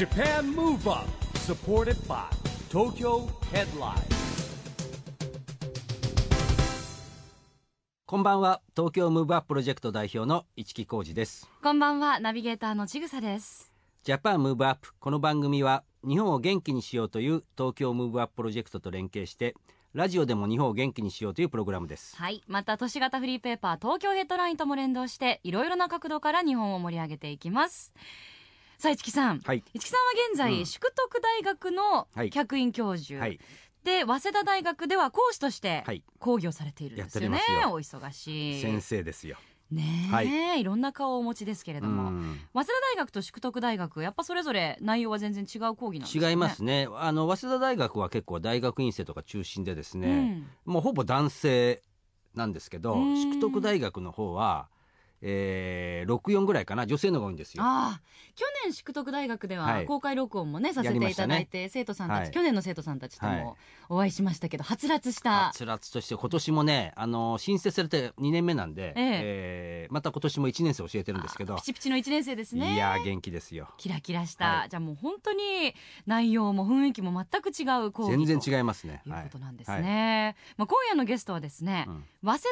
JAPAN MOVE UP SUPPORTED BY TOKYO HEADLINE. こんばんは。東京 Move Up プロジェクト代表の一木広治です。こんばんは。ナビゲーターのちぐさです。 Japan Move Up この番組は日本を元気にしようという東京 Move Up プロジェクトと連携してラジオでも日本を元気にしようというプログラムです。はい。また都市型フリーペーパー東京ヘッドラインとも連動していろいろな角度から日本を盛り上げていきますさあ市木さん、はい。市木さんは現在、うん。淑徳大学のはい。客員教授、はい。で早稲田大学では講師としてはい。講義をされているんですよね、お忙しい。先生ですよ。ねえ、、はい。ろんな顔をお持ちですけれうども。ん。早稲田大学と淑徳大学やっぱそれぞれ内容は全然違う講義なんですよね。違いますね。あの早稲田大学は結構大学院生とか中心でですね、もうほぼ男性なんですけどうん。淑徳大学の方は、えー、64ぐらいかな。女性の方が多いんですよ。ああ去年淑徳大学でははい。公開録音もね、させていただいて、生徒さんたち、はい。去年の生徒さんたちとはい。もお会いしましたけど、はつらつした。はつらつとして今年もねあの新設されて2年目なんで、ええ。ーまた今年も1年生教えてるんですけど。ピチピチの1年生ですね。いやー元気ですよ。キラキラした、はい。じゃあもう本当に内容も雰囲気も全く違う講義全然と違いますね。いうことなんですはい。ね、まあ、今夜のゲストはですね、うん。早稲田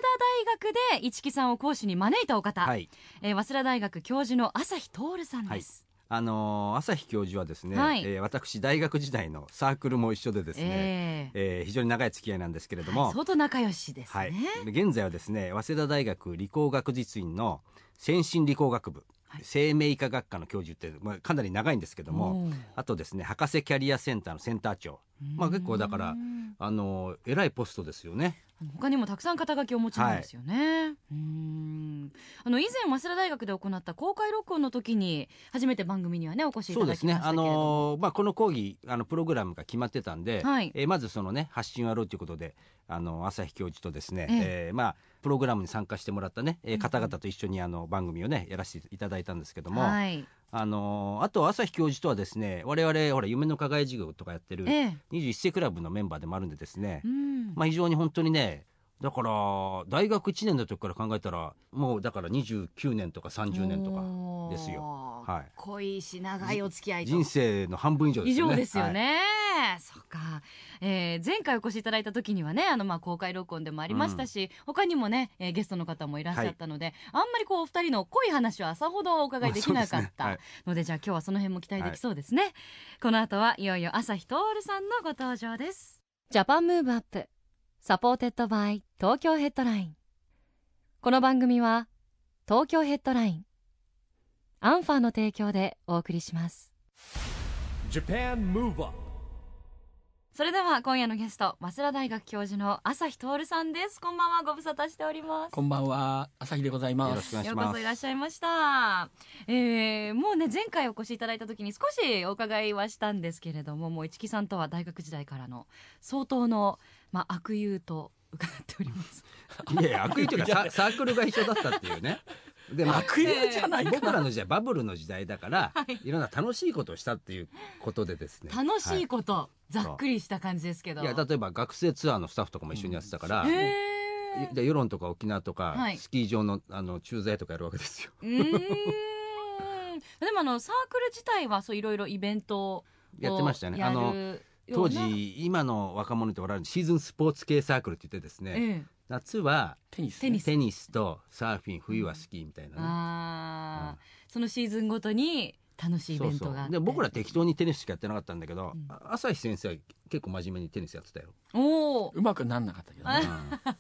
大学で市木さんを講師に招いたお方、はい。えー早稲田大学教授の朝日徹さんです、あのー朝日教授はですね、はいえー私大学時代のサークルも一緒でですね、ええー非常に長い付き合いなんですけれどーも、相当仲良しですね、はい、現在はですね早稲田大学理工学実院の先進理工学部、はい。生命医科学科の教授って、まあ、かなり長いんですけどもあとですね博士キャリアセンターのセンター長。まあ結構だからうん。あの偉いポストですよね他にもたくさん肩書きをお持ちなんですよね、うーん。あの以前早稲田大学で行った公開録音の時に初めて番組にはねお越しいたそうですねあだきましたけれども、のまあこの講義あのプログラムが決まってたんで、はい。えーまずそのね発信をやろうということであの朝日教授とですね、ええ。えーまあプログラムに参加してもらったね、えー方々と一緒にあの番組をねやらせていただいたんですけども、はい。あのあと朝日教授とはですね我々ほら夢の課外授業とかやってるええ。21世クラブのメンバーでもあるんでですね、うん。まあ非常に本当にねだから大学1年の時から考えたらもうだから29年とか30年とかですよ。はい。濃いし長いお付き合いと。人生の半分以上ですよね。以上ですよね、そうか、えー前回お越しいただいた時にはねあのまあ公開録音でもありましたし、他にもね、えーゲストの方もいらっしゃったので、あんまりこうお二人の濃い話はさほどお伺いできなかったので,、じゃあ今日はその辺も期待できそうですね、この後はいよいよ朝日徹さんのご登場です。 Japan Move Up supported by 東京ヘッドライン。この番組は東京ヘッドラインアンファーの提供でお送りします。JAPAN MOVE UP それでは今夜のゲスト早稲田大学教授の朝日透さんです。こんばんはご無沙汰しております。こんばんは、朝日でございよろます。ようしくお願いします。こそいらっしゃいました、えー、もうね前回お越しいただいた時に少しお伺いはしたんですけれどももう一木さんとは大学時代からの相当の、まあ、悪友と伺っております。いやいや悪意というかサ サークルが一緒だったっていうね。でまあ悪友じゃないか僕らの時代バブルの時代だから、はい。い、ろんな楽しいことをしたっていうことでですね。楽しいはこと、ざっくりした感じですけど。いや例えば学生ツアーのスタッフとかも一緒にやってたから、へー。で世論とか沖縄とか、はい。スキー場のあの駐在とかやるわけですよ。うーん。でもあのサークル自体はそういろいろイベントをやってましたね。やるあの当な。時今の若者っておられるシーズンスポーツ系サークルって言ってですね、ええ。夏はテニス、テニス。テニスとサーフィン冬はスキーみたいなね、あー。そのシーズンごとに楽しいイベントがあって。で僕ら適当にテニスしかやってなかったんだけど、うんあ朝日先生は結構真面目にテニスやってたよ。おおうまくなんなかったけどあね。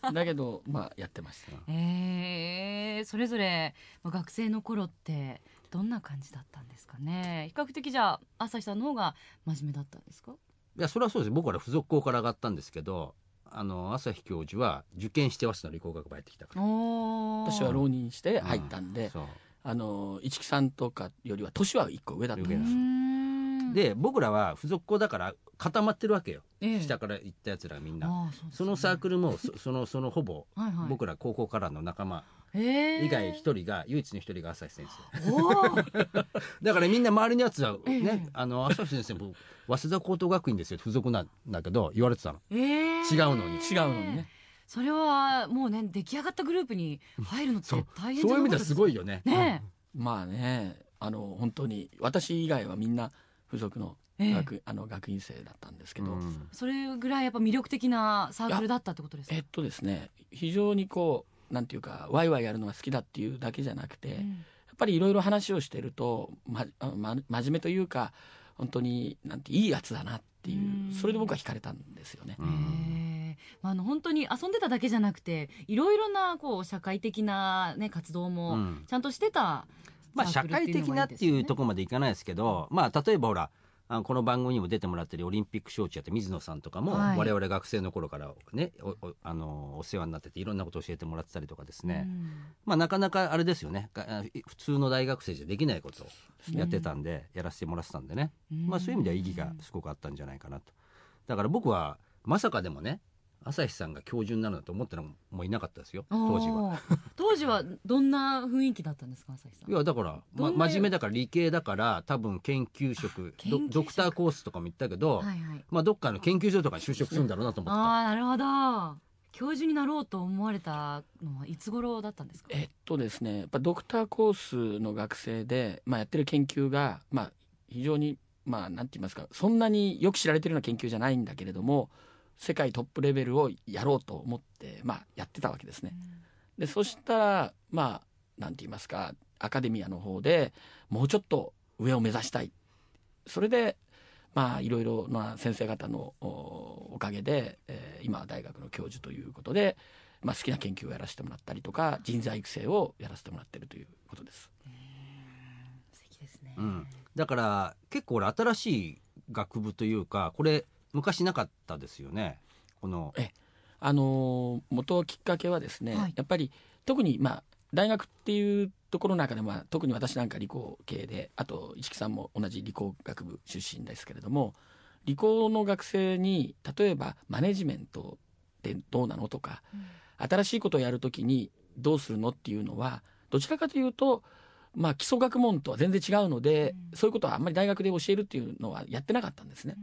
うん。だけど、まあ、やってました。えー、それぞれまあ学生の頃ってどんな感じだったんですかね。比較的じゃあ朝日さんの方が真面目だったんですか？いやそれはそうです。僕ら付属校から上がったんですけどあの朝日教授は受験して早稲田の理工学部入ってきたから。私は浪人して入ったんで、そう。あの、市木さんとかよりは年は一個上だったんです。ん。で僕らは付属校だから固まってるわけよ、ええ。下から行ったやつらみんな。そね。そのサークルもそ そのそのほぼはいはい。僕ら高校からの仲間えー以外一人が唯一の一人が朝日先生。だからみんな周りのやつはね、ええ。あの朝日先生も早稲田高等学院ですよ付属なんだけど言われてたの。えー。違うのに。違うのにね。それはもうね出来上がったグループに入るのってそう。大変そういう意味ではすごいよよねねまあね、あの、本当に、私以外はみんな、付属のええ。学,、あの学院生だったんですけど、うん。それぐらいやっぱ魅力的なサークルだったってことですか？えっとですね非常にこうなんていうかワイワイやるのが好きだっていうだけじゃなくて、やっうんぱりいろいろ話をしてると、まあま、真面目というか本当になんていいやつだなっていううん。それで僕は惹かれたんですよね。あ、あの本当に遊んでただけじゃなくていろいろなこう社会的な、ね、活動うもん。ちゃんとしてたまあ社会的なっていうところろまでいかないですけど、まあ例えばほらあのこの番組にも出てもらってるオリンピック招致やって水野さんとかも、はい。我々学生の頃からねおおあのお世話になってていろんなことを教えてもらってたりとかですね、まあなかなかあれですよね。普通の大学生じゃできないことをやってたんで、やらせてもらってたんでね、まあそういう意味では意義がすごくあったんじゃないかなと。だから僕はまさかでもね朝日さんが教授になるなんて思ってのもいなかったですよ当時は。は当時はどんな雰囲気だったんですか朝日さん。いやだから、ま、真面目だから理系だから多分研究職研究職。ドドクターコースとかも行ったけど、はいはい。まあ、どっかの研究所とかに就職するんだろうなと思ってた。ああなるほど。教授になろうと思われたのはいつ頃だったんですか？えっとですねやっぱドクターコースの学生で、まあ、やってる研究が、まあ、非常にまあなんて言いますかそんなによく知られてるような研究じゃないんだけれども世界トップレベルをやろうと思って、まあ、やってたわけですね。でそしたらまあなんて言いますかアカデミアの方でもうちょっと上を目指したい。それでまあいろいろな先生方のおおかげで、えー今は大学の教授ということで、まあ、好きな研究をやらせてもらったりとか人材育成をやらせてもらってるということです。素敵ですね、うん、だから結構俺新しい学部というかこれ昔なかったですよね。この。えあのー元きっかけはですね、はい。やっぱり特にまあ大学っていうところの中でまあ特に私なんか理工系であと市木さんも同じ理工学部出身ですけれども理工の学生に例えばマネジメントってどうなのとか新しいことをやるときにどうするのっていうのはどちらかというと、まあ、基礎学問とは全然違うので、うん。そういうことはあんまり大学で教えるっていうのはやってなかったんですね。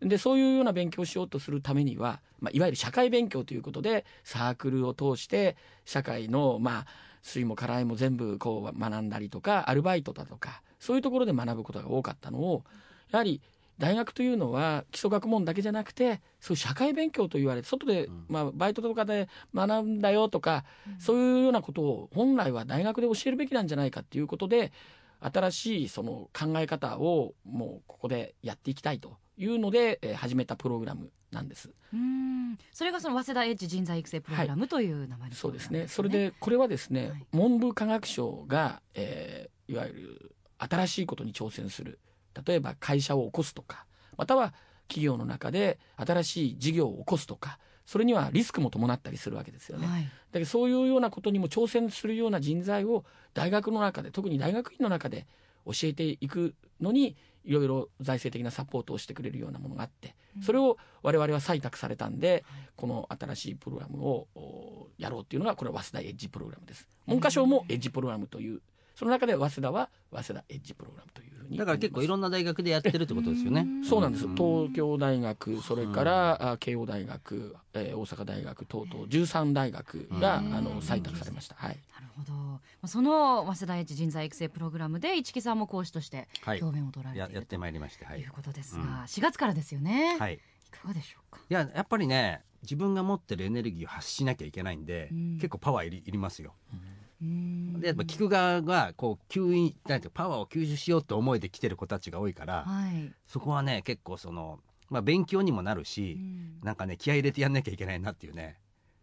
でそういうような勉強をしようとするためには、まあ、いわゆる社会勉強ということでサークルを通して社会のまあ酸いも辛いも全部こう学んだりとかアルバイトだとかそういうところで学ぶことが多かったのをやはり大学というのは基礎学問だけじゃなくてそういう社会勉強と言われて外で、うん。まあ、バイトとかで学んだよとか、そういうようなことを本来は大学で教えるべきなんじゃないかっていうことで新しいその考え方をもうここでやっていきたいというので、えー始めたプログラムなんです。うんそれがその早稲田エッジ人材育成プログラムという名前のプそうですね。それでこれはですね、はい文部科学省が、えーいわゆる新しいことに挑戦する例えば会社を起こすとかまたは企業の中で新しい事業を起こすとかそれにはリスクも伴ったりするわけですよね。はいだけどそういうようなことにも挑戦するような人材を大学の中で特に大学院の中で教えていくのにいろいろ財政的なサポートをしてくれるようなものがあってそれを我々は採択されたんでこの新しいプログラムをおやろうっていうのがこれは早稲田エッジプログラムです。文科省もエッジプログラムというその中で早稲田は早稲田エッジプログラムというふうにだから結構いろんんな大学でやってるってことですよね。そうなんです。ん。東京大学それからあ慶応大学、えー大阪大学等々13大学があうん。の採択されました。はい。なるほど。まあその早稲田エッジ人材育成プログラムで市木さんも講師としてはい。教鞭を取られているややってまいりまして、はい。ということですうん。が、4月からですよね、はい、いかがでしょうか？いややっぱりね自分が持ってるエネルギーを発しなきゃいけないんで、うん。結構パワーいりいりますよ。うんでやっぱ聞く側がこう吸引なんてパワーを吸収しようって思いで来てる子たちが多いから、はい、そこはね結構その、まあ、勉強にもなるし、うん。なんかね気合い入れてやんなきゃいけないなっていうね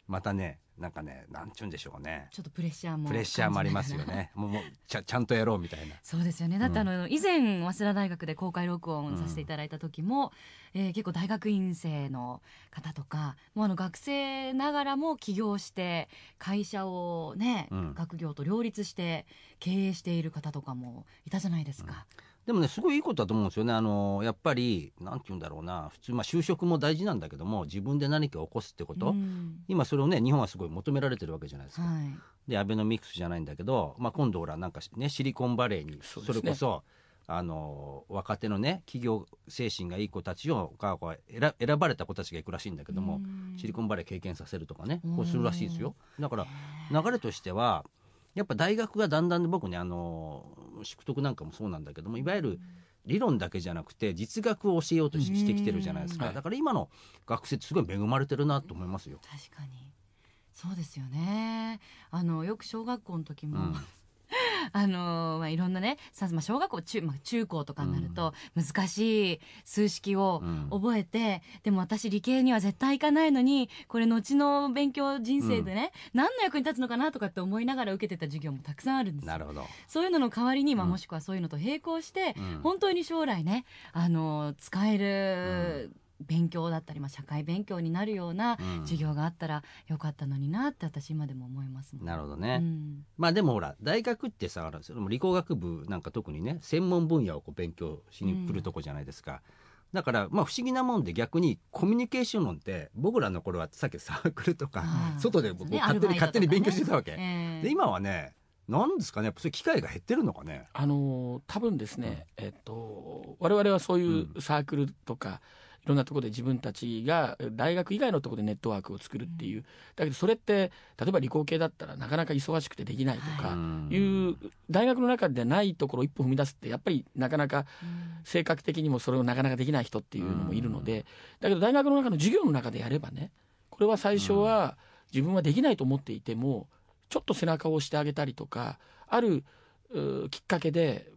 またねなんかねなんちゅうんでしょうね。ちょっとプレッシャーもプレッシャーもありますよね。もうもうちゃちゃんとやろうみたいな。そうですよね。だってあの、以前早稲田大学で公開録音させていただいた時も、えー結構大学院生の方とかもうあの学生ながらも起業して会社をね、うん。学業と両立して経営している方とかもいたじゃないですか。でもねすごいいいことだと思うんですよね。あのやっぱりなんて言うんだろうな。普通まあ就職も大事なんだけども自分で何かを起こすってこと、うん。今それをね日本はすごい求められてるわけじゃないですか。はい。でアベノミクスじゃないんだけど、まあ、今度ほらなんかねシリコンバレーにそれこそあの若手のね企業精神がいい子たちをがこう選選ばれた子たちが行くらしいんだけども、うん。シリコンバレー経験させるとかねうん。こうするらしいですよ。だから流れとしてはやっぱ大学がだんだんで僕ねあの宿徳なんかもそうなんだけどもいわゆる理論だけじゃなくて実学を教えようとししてきてるじゃないですか、うん。だから今の学生すごい恵まれてるなと思いますよ。確かに。そうですよね。あのよく小学校の時も、うん あのまあ、いろんなねさ、まあ、小学校中,、まあ、中高とかになると難しい数式をうん。覚えて、でも私理系には絶対行かないのにこれ後の勉強人生でね、何の役に立つのかなとかって思いながら受けてた授業もたくさんあるんですよ。なるほど、そういうのの代わりに、まあ、うん。もしくはそういうのと並行して、うん。本当に将来ねあの使える勉強だったり、まあ、社会勉強になるようなうん。授業があったらよかったのになって私今でも思いますもん。なるほどね、うん。まあでもほら大学ってさそれも理工学部なんか特にね専門分野をこう勉強しに来るとこじゃないですか、だからまあ不思議なもんで逆にコミュニケーション論って僕らの頃はさっきサークルとか外でこうね勝手に、勝手に勉強してたわけ、ええ。で今はねなんですかねやっぱそういう機会が減ってるのかね。あのー多分ですね、えっと我々はそういうサークルとか、いろんなところで自分たちが大学以外のところでネットワークを作るっていう、だけどそれって例えば理工系だったらなかなか忙しくてできないとかうん。いう大学の中でないところを一歩踏み出すってやっぱりなかなかうん。性格的にもそれをなかなかできない人っていうのもいるので、だけど大学の中の授業の中でやればねこれは最初は自分はできないと思っていてもちょっと背中を押してあげたりとかあるきっかけで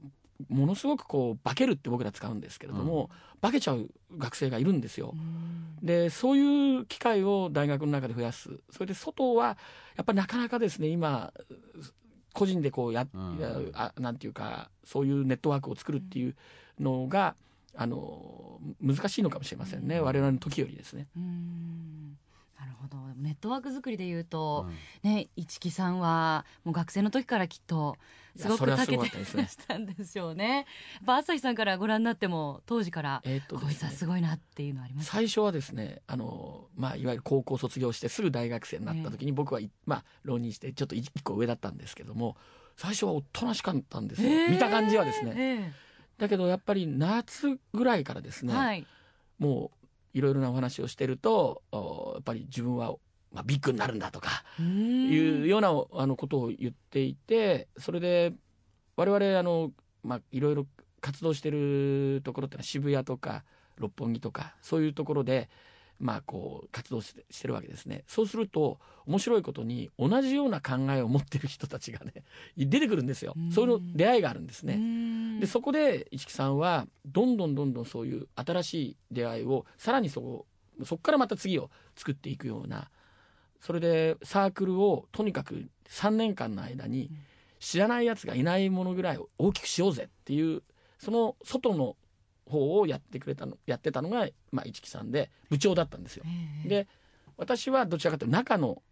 ものすごくこう化けるって僕ら使うんですけれども、化けちゃう学生がいるんですよ。うん。でそういう機会を大学の中で増やす。それで外はやっぱりなかなかですね今個人でこうや、うん。やあなんていうかそういうネットワークを作るっていうのが、あの難しいのかもしれませんね、うん。我々の時よりですね。うんなるほどネットワーク作りでいうと、うんね一木さんはもう学生の時からきっとすごくいやそれはす長けてらしたんでしょうね。やっぱ朝日さんからご覧になっても当時から、えーっとこいつはすごいなっていうのはありました。最初はですねあの、まあ、いわゆる高校卒業してすぐ大学生になった時に僕は、いまあ、浪人してちょっと一個上だったんですけども最初はおとなしかったんですよ、えー見た感じはですね。えだけどやっぱり夏ぐらいからですね、えはい。もういろいろなお話をしてるとおやっぱり自分は、まあ、ビッグになるんだとかいいうようなあのことを言っていてそれで我々あの、まあ、いろいろ活動してるところってのは渋谷とか六本木とかそういうところで、まあ、こう活動してしてるわけですね。そうすると面白いことに同じような考えを持ってる人たちがね 出てくるんですようん。そういうの出会いがあるんですね。ねでそこで市木さんはどんどんどんどんそういう新しい出会いをさらにそこそこからまた次を作っていくようなそれでサークルをとにかく3年間の間に知らないやつがいないものぐらい大きくしようぜっていうその外の方をやってくれたのやってたのが、まあ、市木さんで部長だったんですよ。で私はどちらかというと中の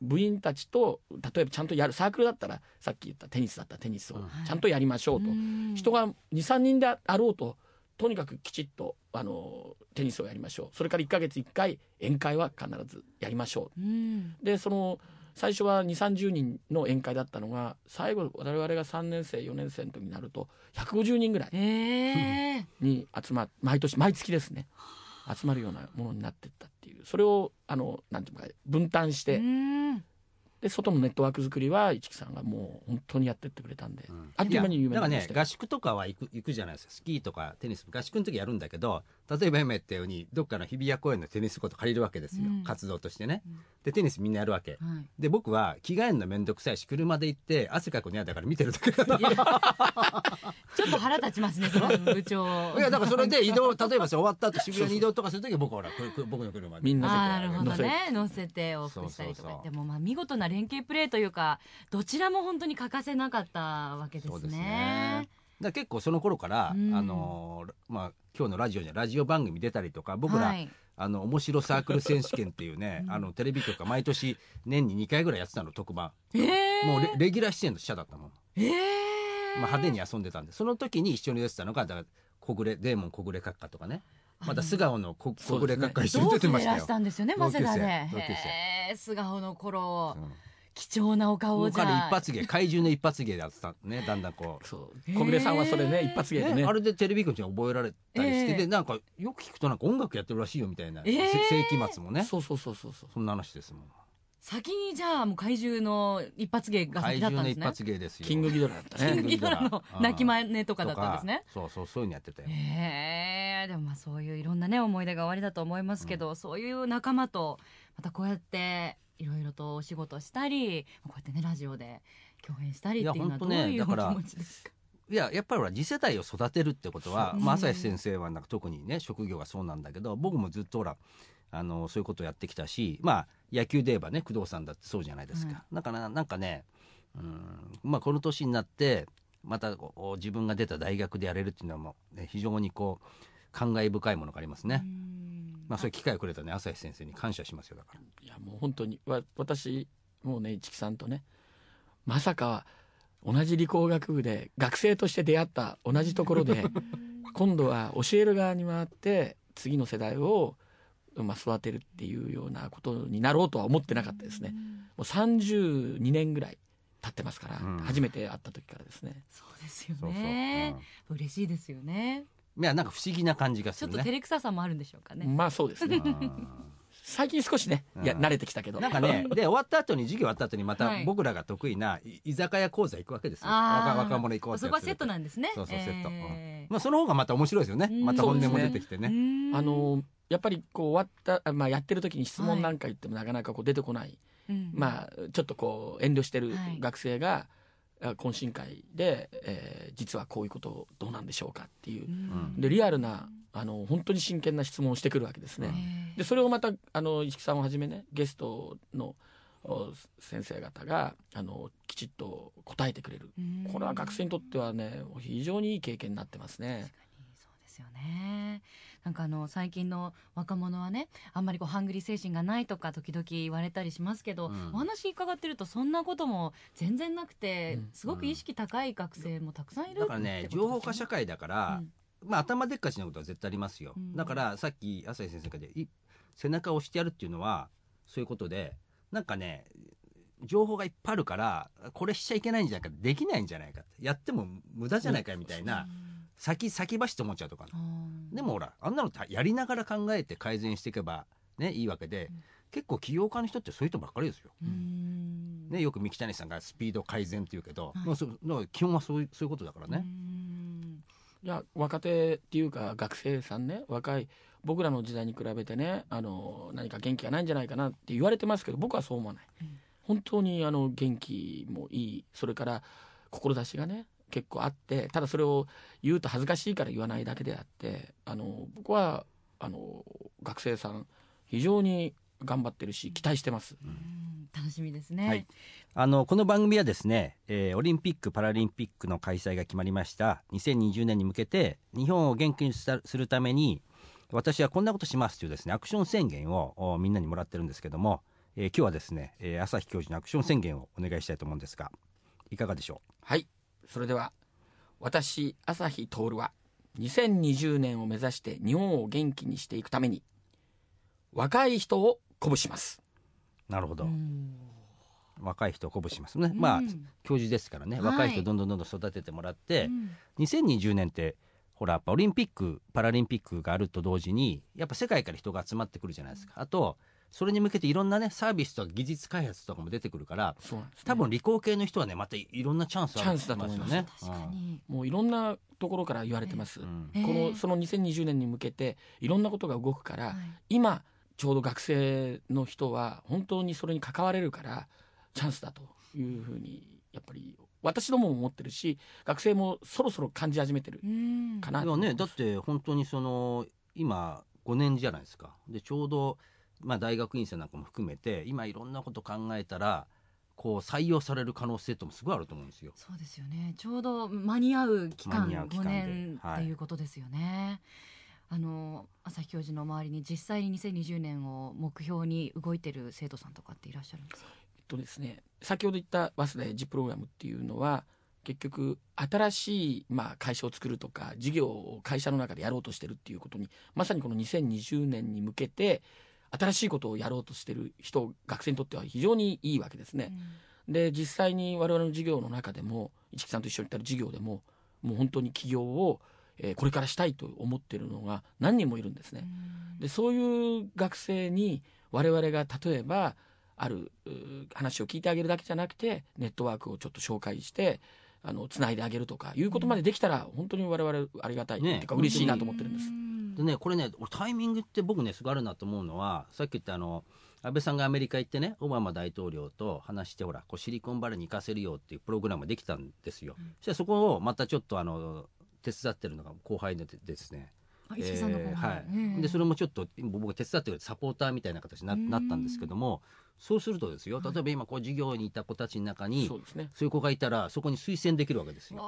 部員たちと例えばちゃんとやるサークルだったらさっき言ったテニスだったらテニスをちゃんとやりましょうと、人が23人であろうととにかくきちっとあのテニスをやりましょう。それから1ヶ月1回宴会は必ずやりましょう。ん。うでその最初は2 3 0人の宴会だったのが最後我々が3年生4年生の時になると150人ぐらいええに集まっ毎年毎月ですね。集まるようなものになっていったっていう。それをあのなんていうか分担して、うん。で外のネットワーク作りは市木さんがもう本当にやってってくれたんで、うん。あっという間に有名なりましたよ。ね合宿とかは行く行くじゃないですか。スキーとかテニス合宿の時やるんだけど例えば今言ったようにどっかの日比谷公園のテニスコート借りるわけですよ、うん。活動としてね。うん。でテニスみんなやるわけ。はい。で僕は着替えるの面倒くさいし車で行って汗かくの嫌だから見てるだけちょっと腹立ちますねその部長。やだからそれで移動例えばさ終わった後渋谷に移動とかする時は僕はほら僕の車で。みんなるほど乗せて。ね乗せて往復したりとそうそうそう。かでもまあ見事な連携プレーというかどちらも本当に欠かせなかったわけですね。そうですねだ結構その頃から、うん。あのーまあ今日のラジオにラジオ番組出たりとか僕ら、はい。あの面白サークル選手権っていうね、うん。あのテレビ局が毎年年に2回ぐらいやってたの特番、えー、もうレレギュラー出演の記者だったもん、えー、まあ、派手に遊んでたんでその時に一緒に出てたのがだから小暮デーモン小暮閣下とかね。また素顔の小小暮閣下一緒に同出てましたよ。期でいらし。たんですよね早稲田で。同素顔の頃うん貴重なお顔もうじゃ彼一発芸怪獣の一発芸でやってたね だんだんこう。そう。小暮さんはそれね、一発芸でね。ね、あれでテレビ局に覚えられたりして、ええでなんかよく聞くとなんか音楽やってるらしいよみたいな、ええせ世紀末もね。そうそうそうそうそう。そんな話ですもん。先にじゃあもう怪獣の一発芸が怪先だったんですね。獣の一発芸ですよ。キングギドラだったキンねグギドラの泣き真似とかだったんですね。そうそうそういうのやってたよ。へえでもまあそういういろんなね思い出がおありだと思いますけど、そういう仲間とまたこうやっていろいろとお仕事したりこうやってねラジオで共演したりっていうのはどういや本当ねいうお気だから持ちですか？いややっぱりほら次世代を育てるってことは、まあ、うん朝日先生はなんか特にね職業がそうなんだけど僕もずっとほらあのそういうことをやってきたしまあ野球で言えばね工藤さんだってそうじゃないですか、だからなんかねうんまあこの年になってまた自分が出た大学でやれるっていうのはもう、ね、非常にこう感慨深いものがありますね、うん。まあそういう機会をくれたね朝日先生に感謝しますよだから。いやもう本当にわ私もうね市木さんとねまさか同じ理工学部で学生として出会った同じところで 今度は教える側に回って次の世代を、まあ、育てるっていうようなことになろうとは思ってなかったですね。もう32年ぐらい経ってますから、うん。初めて会った時からですねそうですよそうそう、ねうん嬉しいですよねいやなんか不思議な感じがちょっとするね照れくささもあるんでしょうかね、まあそうですね。うん最近少しねいやうん慣れてきたけど。なんかね、で終わった後に授業終わった後にまたはい。僕らが得意な居居酒屋講座行くわけですよ。若若者行こうそこはセットなんですね。そうそうセット。えまあその方がまた面白いですよね。うん。また本音も出てきてーね。うん。あのやっぱりこう終わった、あまあ、やってる時に質問なんか言ってもなかなかこう出てこない、うん。まあちょっとこう遠慮してるはい。学生が、あ懇親会で、えー実はこういうことどうなんでしょうかっていう。うん。でリアルなあの本当に真剣な質問をしてくるわけですね。えー。でそれをまたあの石木さんをはじめねゲストのお先生方があのきちっと答えてくれる。うん。これは学生にとってはね非常にいい経験になってますね。ですよね。なんかあの最近の若者はねあんまりこうハングリー精神がないとか時々言われたりしますけど、うん。お話伺ってるとそんなことも全然なくて、うん。すごく意識高い学生もたくさんいるだからね情報化社会だから、まあ頭でっかちなことは絶対ありますよ。うん。だからさっき朝日先生が言ったい背中を押してやるっていうのはそういうことでなんかね情報がいっぱいあるからこれしちゃいけないんじゃないかできないんじゃないかやっても無駄じゃないかみたいな、先先走って思っちゃうとかでもほらあんなのたやりながら考えて改善していけばねいいわけで、うん結構起業家の人ってそういう人ばっかりですよ。うん。ね、よく三木谷さんがスピード改善って言うけど、はい。もうそ基本はそういうそういうことだからね。うん。いや若手っていうか学生さんね若い僕らの時代に比べてねあの何か元気がないんじゃないかなって言われてますけど僕はそう思わない、うん。本当にあの元気もいい。それから志がね結構あってただそれを言うと恥ずかしいから言わないだけであってあの僕はあの学生さん非常に頑張ってるし期待してます、うん。楽しみですね、はい。あのこの番組はですね、えーオリンピック・パラリンピックの開催が決まりました。2020年に向けて日本を元気にするために私はこんなことしますというですねアクション宣言をおみんなにもらってるんですけども、えー今日はですね、えー朝日教授のアクション宣言をお願いしたいと思うんですがいかがでしょはいそれでは私朝日徹は2020年を目指して日本を元気にしていくために若い人を鼓舞します。うなるほど、うん。若い人を鼓舞しますね、まあうん。教授ですからね。はい。若い人どんどんどんどん育ててもらって、うん。2020年ってほらやっぱオリンピック・パラリンピックがあると同時にやっぱ世界から人が集まってくるじゃないですか。あとそれに向けていろんなねサービスとか技術開発とかも出てくるからね、多分理工系の人はねまたいろんなチャンスあるチャンスだと思いますよね確かに、もういろんなところから言われてます、うん。えー。このその2020年に向けていろんなことが動くから、はい。今ちょうど学生の人は本当にそれに関われるからチャンスだというふうにやっぱり私どもも思ってるし学生もそろそろ感じ始めてるうん。かなでもねだって本当にその今5年じゃないですか。でちょうど、まあ、大学院生なんかも含めて今いろんなこと考えたらこう採用される可能性ともすごいあると思うんですよ。そうですよね。ちょうど間に合う期間5間に合う期間で。年はい。っていうことですよね、あの朝日教授の周りに実際に2020年を目標に動いてる生徒さんとかっていらっしゃるんですか？えっとですね先ほど言ったバスでエッジプログラムっていうのは結局新しい、まあ、会社を作るとか事業を会社の中でやろうとしてるっていうことにまさにこの2020年に向けて新しいことをやろうとしてる人学生にとっては非常にいいわけですね。で実際に我々の事業の中でも市木さんと一緒にやった事業でももう本当に起業を、えーこれからしたいと思ってるのが何人もいるんですね。でそういう学生に我々が例えばある話を聞いてあげるだけじゃなくてネットワークをちょっと紹介してあのつないであげるとかいうことまでできたら本当に我々ありがたい、ねっていうか嬉しいなと思ってるんです。でねこれね俺タイミングって僕ねすごいあるなと思うのはさっき言ったあの安倍さんがアメリカ行ってねオバマ大統領と話してほらこうシリコンバレーに行かせるよっていうプログラムができたんですよ。そしたらそこをまたちょっとあの手伝ってるのが後輩でですね。はい。ええでそれもちょっと僕が手伝ってくれてサポーターみたいな形にななったんですけどもそうするとですよ例えば今こう授業にいた子たちの中にそうですね。そういう子がいたらそこに推薦できるわけですよ。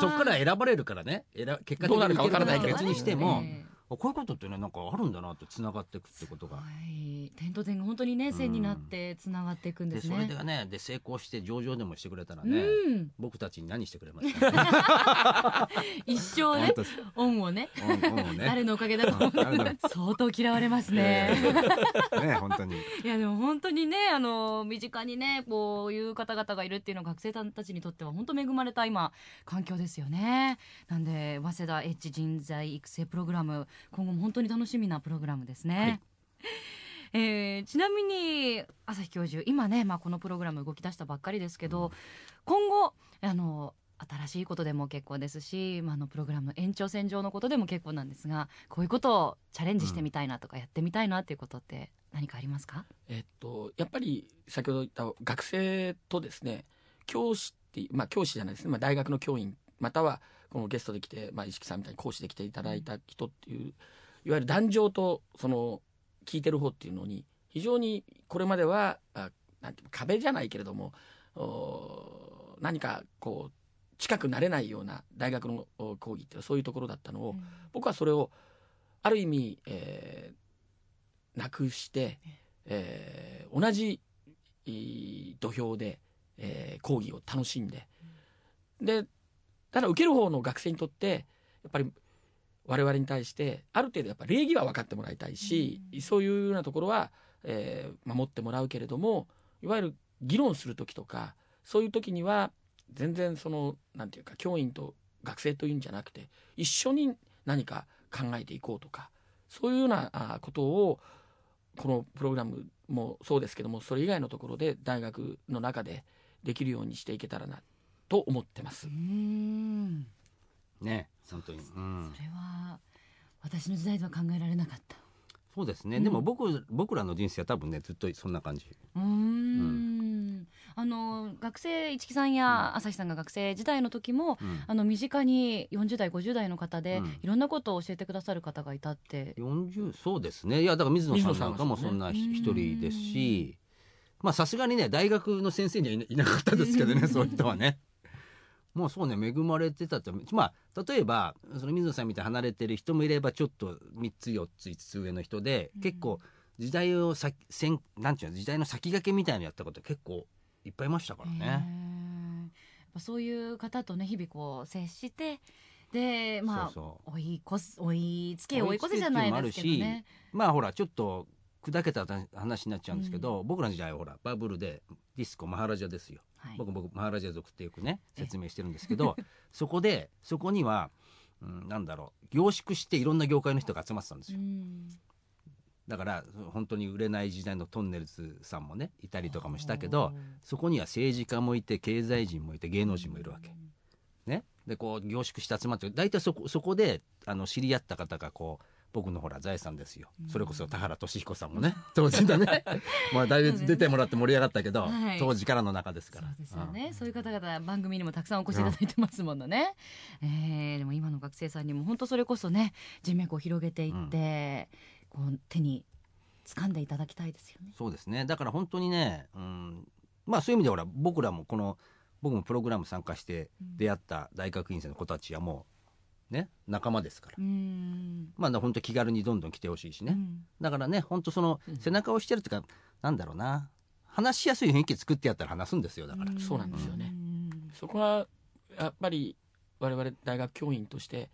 そこから選ばれるからね選結果的どうなるかにいけるわからないけど別にしても、こういうことってねなんかあるんだなってつながっていくってことが。はい、点と点が本当にね線になってつながっていくんでですそね。れでねで成功して上場でもしてくれたらね、うん、僕たちに何してくれますか、ね、一生ね恩をねうんうんね。誰のおかげだとう。相当嫌われますね。ね本当に。いやでも本当にねあの身近にねこういう方々がいるっていうのは学生さんたちにとっては本当恵まれた今環境ですよね。なんで早稲田エッジ人材育成プログラム今後も本当に楽しみなプログラムですね。えーちなみに朝日教授今ね、まあ、このプログラム動き出したばっかりですけど、今後あの新しいことでも結構ですし、まあ、あのプログラム延長線上のことでも結構なんですがこういうことをチャレンジしてみたいなとかやってみたいなっていうことって何かありますか、えっと、やっぱり先ほど言った学生とですね教師っていうまあ教師じゃないですね、まあ、大学の教員またはこのゲストで来て、まあ、石木さんみたいに講師で来ていただいた人っていういわゆる壇上とその聞いてる方っていうのに非常にこれまではあなんていうの壁じゃないけれどもお何かこう近くなれないような大学のお講義っていうのはそういうところだったのを、僕はそれをある意味、えーなくして、えー同じ土俵で、えー講義を楽しんで、でただ受ける方の学生にとってやっぱり我々に対してある程度やっぱ礼儀は分かってもらいたいし、うん。そういうようなところは、えー守ってもらうけれどもいわゆる議論する時とかそういう時には全然そのなんていうか教員と学生というんじゃなくて一緒に何か考えていこうとかそういうようなあことをこのプログラムもそうですけどもそれ以外のところで大学の中でできるようにしていけたらなと思ってます。う。ん。ね本当に。うん。それは私の時代では考えられなかった。そうですね、うんでも僕僕らの人生は多分ねずっとそんな感じ。うーん。あの学生市木さんや朝日さんが学生時代の時も、うん。あの身近に40代50代の方で、うん。いろんなことを教えてくださる方がいたって、40そうですね。いやだから水野さんなんかもそんな一人ですし。まあさすがにね大学の先生にはいないなかったですけどね そういう人はねもうそうね恵まれてたってまあ例えばその水野さんみたいに離れてる人もいればちょっと3つ4つ5つ上の人で、うん結構時代を先先なんていうの時代の先駆けみたいなのやったこと結構いっぱいいましたからね。そういう方とね日々こう接してでまあ追い越す追いつけ追い越せじゃないですけどね。まあほらちょっと砕けた話になっちゃうんですけど、僕らの時代はほらバブルでディスコマハラジャですよ、はい。僕僕マハラジャ族ってよくね説明してるんですけど そこでそこには、うん、なんだろう凝縮していろんな業界の人が集まってたんですうよ、ん。だから本当に売れない時代のトンネルズさんもねいたりとかもしたけどそこには政治家もいて経済人もいて芸能人もいるわけ、ね、でこう凝縮して集まって大体そこそこであの知り合った方がこう僕のほら財産ですよ、うん。それこそ田原俊彦さんもね。当時だね。まあだいぶ出てもらって盛り上がったけど、はい。当時からの中ですから。そうですよね、そういう方々番組にもたくさんお越しいただいてますものね、えーでも今の学生さんにも本当それこそね人脈を広げていって、こう手に掴んでいただきたいですよね。そうですね。だから本当にね、うん、まあそういう意味でほら僕らもこの僕もプログラム参加して出会った大学院生の子たちはもうね仲間ですから、うん。まあ本当気軽にどんどん来てほしいしね、うん。だからね本当そのうん。背中を押してるっていうか、なんだろうな。話しやすい雰囲気作ってやったら話すんですよだから、そうなんですよね。うん。そこはやっぱり我々大学教員として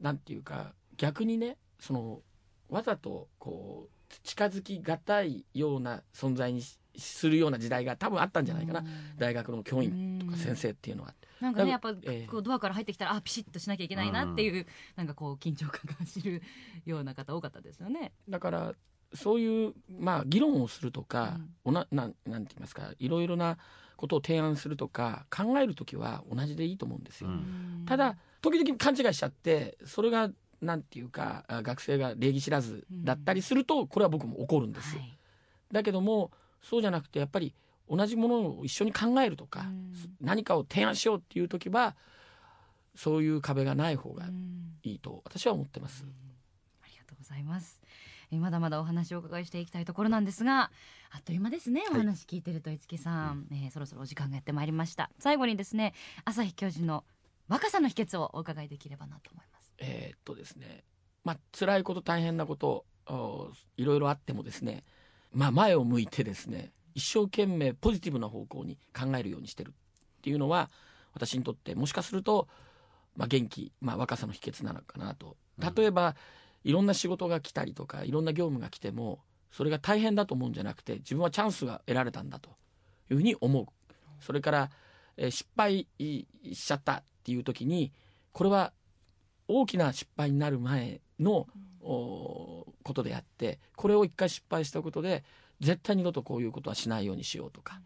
なんていうか逆にねそのわざとこう近づきがたいような存在にしするような時代が多分あったんじゃないかな、大学の教員とか先生っていうのは。なんかねやっぱええ。こうドアから入ってきたらあピシッとしなきゃいけないなっていう、なんかこう緊張感が走るような方多かったですよね。だからそういう、まあ、議論をするとか、おななんなんて言いますかいろいろなことを提案するとか考える時は同じでいいと思うんですよ。うん。ただ時々勘違いしちゃってそれがなんていうかあ学生が礼儀知らずだったりするとこれは僕も怒るんです。はい。だけどもそうじゃなくてやっぱり同じものを一緒に考えるとか、うん何かを提案しようっていう時はそういう壁がない方がうんいいと私は思ってます。ありがとうございます。えーまだまだお話をお伺いしていきたいところなんですが、あっという間ですね。お話聞いてると五木さん、えーそろそろお時間がやってまいりました。最後にですね、朝日教授の若さの秘訣をお伺いできればなと思います。えーっとですねまあ辛いこと大変なことおいろいろあってもですねまあ前を向いてですね一生懸命ポジティブな方向に考えるようにしてるっていうのは私にとってもしかすると、まあ、元気、まあ、若さの秘訣なのかなと。例えば、いろんな仕事が来たりとかいろんな業務が来てもそれが大変だと思うんじゃなくて自分はチャンスが得られたんだというふうに思う。それから、えー失敗しちゃったっていう時にこれは大きな失敗になる前の、おことであってこれを一回失敗したことで絶対二度とこういうことはしないようにしようとか、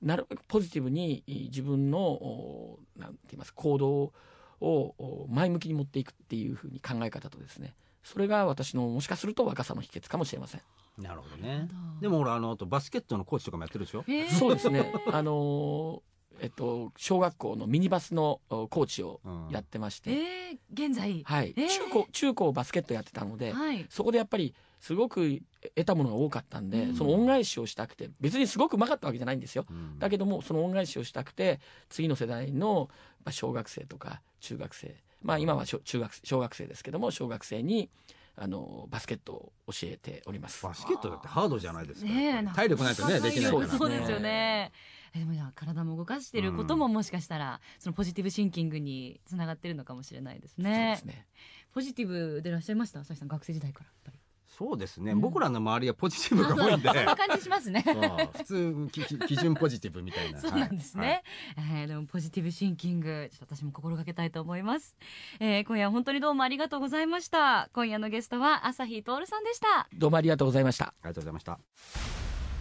なるべくポジティブにい自分のおなんて言いますか行動をお前向きに持っていくっていうふうに考え方とですねそれが私のもしかすると若さの秘訣かもしれません。なるほどね。でも俺あのあとバスケットのコーチとかもやってるでしょ？えー。そうですね。あのーえっと小学校のミニバスのおコーチをうん。やってまして、えー現在、はい、えー。中高中高バスケットやってたので、はい、そこでやっぱりすごく得たものが多かったんで、うん。その恩返しをしたくて別にすごくうまかったわけじゃないんですよ。うん。だけどもその恩返しをしたくて次の世代のまあ小学生とか中学生まあ今は小中学小学生ですけども小学生にあのバスケットを教えております。バスケットだってハードじゃないですか、ね体力ないとねできないからそうですね。そうですよね。えでもじゃあ体も動かしていることももしかしたら、そのポジティブシンキングにつながってるのかもしれないですそうねです。ね。ポジティブでいらっしゃいました？朝日さん学生時代から。やっぱり。そうですね、うん。僕らの周りはポジティブが多いんで。そんな感じしますね。普通基準ポジティブみたいな。そうなんですね、はい。えーでもポジティブシンキングちょっと私も心がけたいと思います、えー今夜は本当にどうもありがとうございました。今夜のゲストは朝日徹さんでした。どうもありがとうございました。ありがとうございました。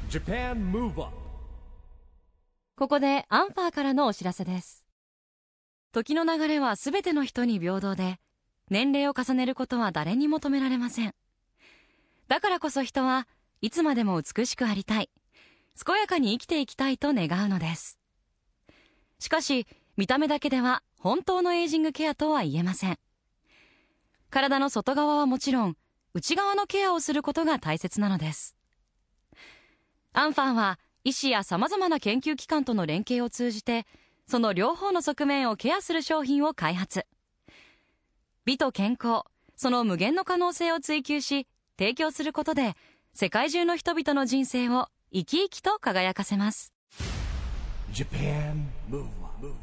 Japan Move Up ここでアンファーからのお知らせです。時の流れはすべての人に平等で年齢を重ねることは誰にも止められません。だからこそ人はいつまでも美しくありたい。健やかに生きていきたいと願うのです。しかし見た目だけでは本当のエイジングケアとは言えません。体の外側はもちろん内側のケアをすることが大切なのです。アンファーは医師や様々な研究機関との連携を通じてその両方の側面をケアする商品を開発。美と健康その無限の可能性を追求し提供することで世界中の人々の人生を生き生きと輝かせます。Japan Move Up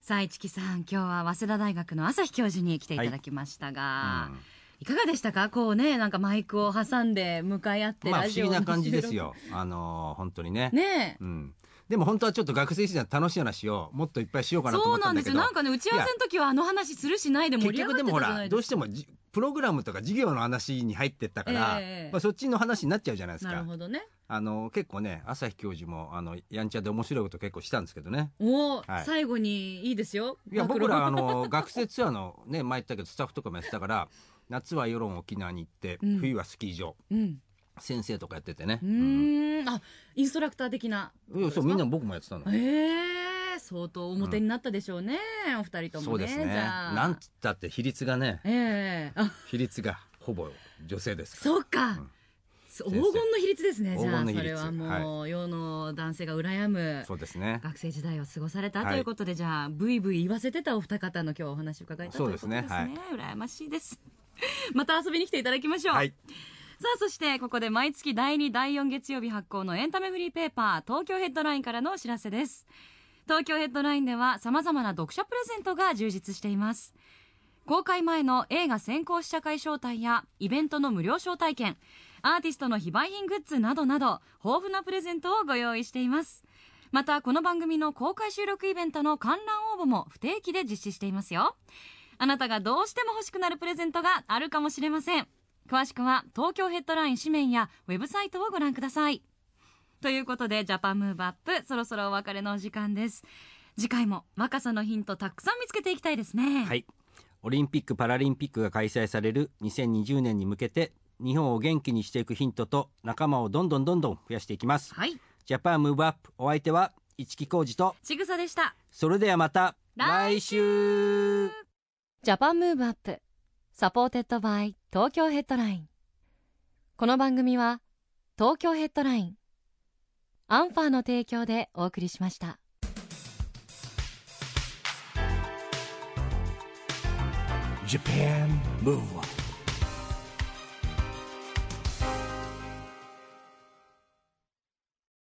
さあ市木さん今日は早稲田大学の朝日教授に来ていただきましたが、い、かがでしたか？こうねなんかマイクを挟んで向かい合ってまあラジオ不思議な感じですよ。よあのー本当にね。ねえ。うん。でも本当はちょっと学生時代の楽しい話をもっといっぱいしようかなとそうなんです思ったんだけどよ。なんかね打ち合わせの時はあの話するしないで盛結り上がって局でもほたじゃないですか。らどうしてもじプログラムとか授業の話に入ってったから、ええ。まあ、そっちの話になっちゃうじゃないですなるかほどね。あの結構ね朝日教授もあのやんちゃで面白いこと結構したんですけどね。おお、はい。最後にいいですよ。いや 僕らあの学生ツアーのね前言ったけどスタッフとかもやってたから夏は世論沖縄に行って、うん。冬はスキー場。うん。先生とかやっててね。うーん。あインストラクター的な。そうみんな僕もやってたの。ええ相当表になったでしょうね、お二人ともねそうですね。なんつったって比率がねええあ。比率がほぼ女性ですそうか、うん。黄金の比率ですねじゃあ。それはもう、世の男性が羨むそうですね。学生時代を過ごされたはい。ということで、じゃあブイブイ言わせてたお二方の今日お話を伺えたということですね。すね羨ましいです また遊びに来ていただきましょう、はい。さあそしてここで毎月第2第4月曜日発行のエンタメフリーペーパー東京ヘッドラインからのお知らせです。東京ヘッドラインでは様々な読者プレゼントが充実しています。公開前の映画先行試写会招待やイベントの無料招待券アーティストの非売品グッズなどなど豊富なプレゼントをご用意しています。またこの番組の公開収録イベントの観覧応募も不定期で実施していますよあなたがどうしても欲しくなるプレゼントがあるかもしれません。詳しくは東京ヘッドライン紙面やウェブサイトをご覧ください。ということでジャパンムーブアップそろそろお別れのお時間です。次回も若さのヒントたくさん見つけていきたいですね。はい。オリンピック・パラリンピックが開催される2020年に向けて日本を元気にしていくヒントと仲間をどんどんどんどん増やしていきます。はい。ジャパンムーブアップお相手は市木浩二とちぐさでした。それではまた来来週 Japan Move Up supported by 東京ヘッドラインこの番組は東京ヘッドラインアンファーの提供でお送りしました。Japan Move Up.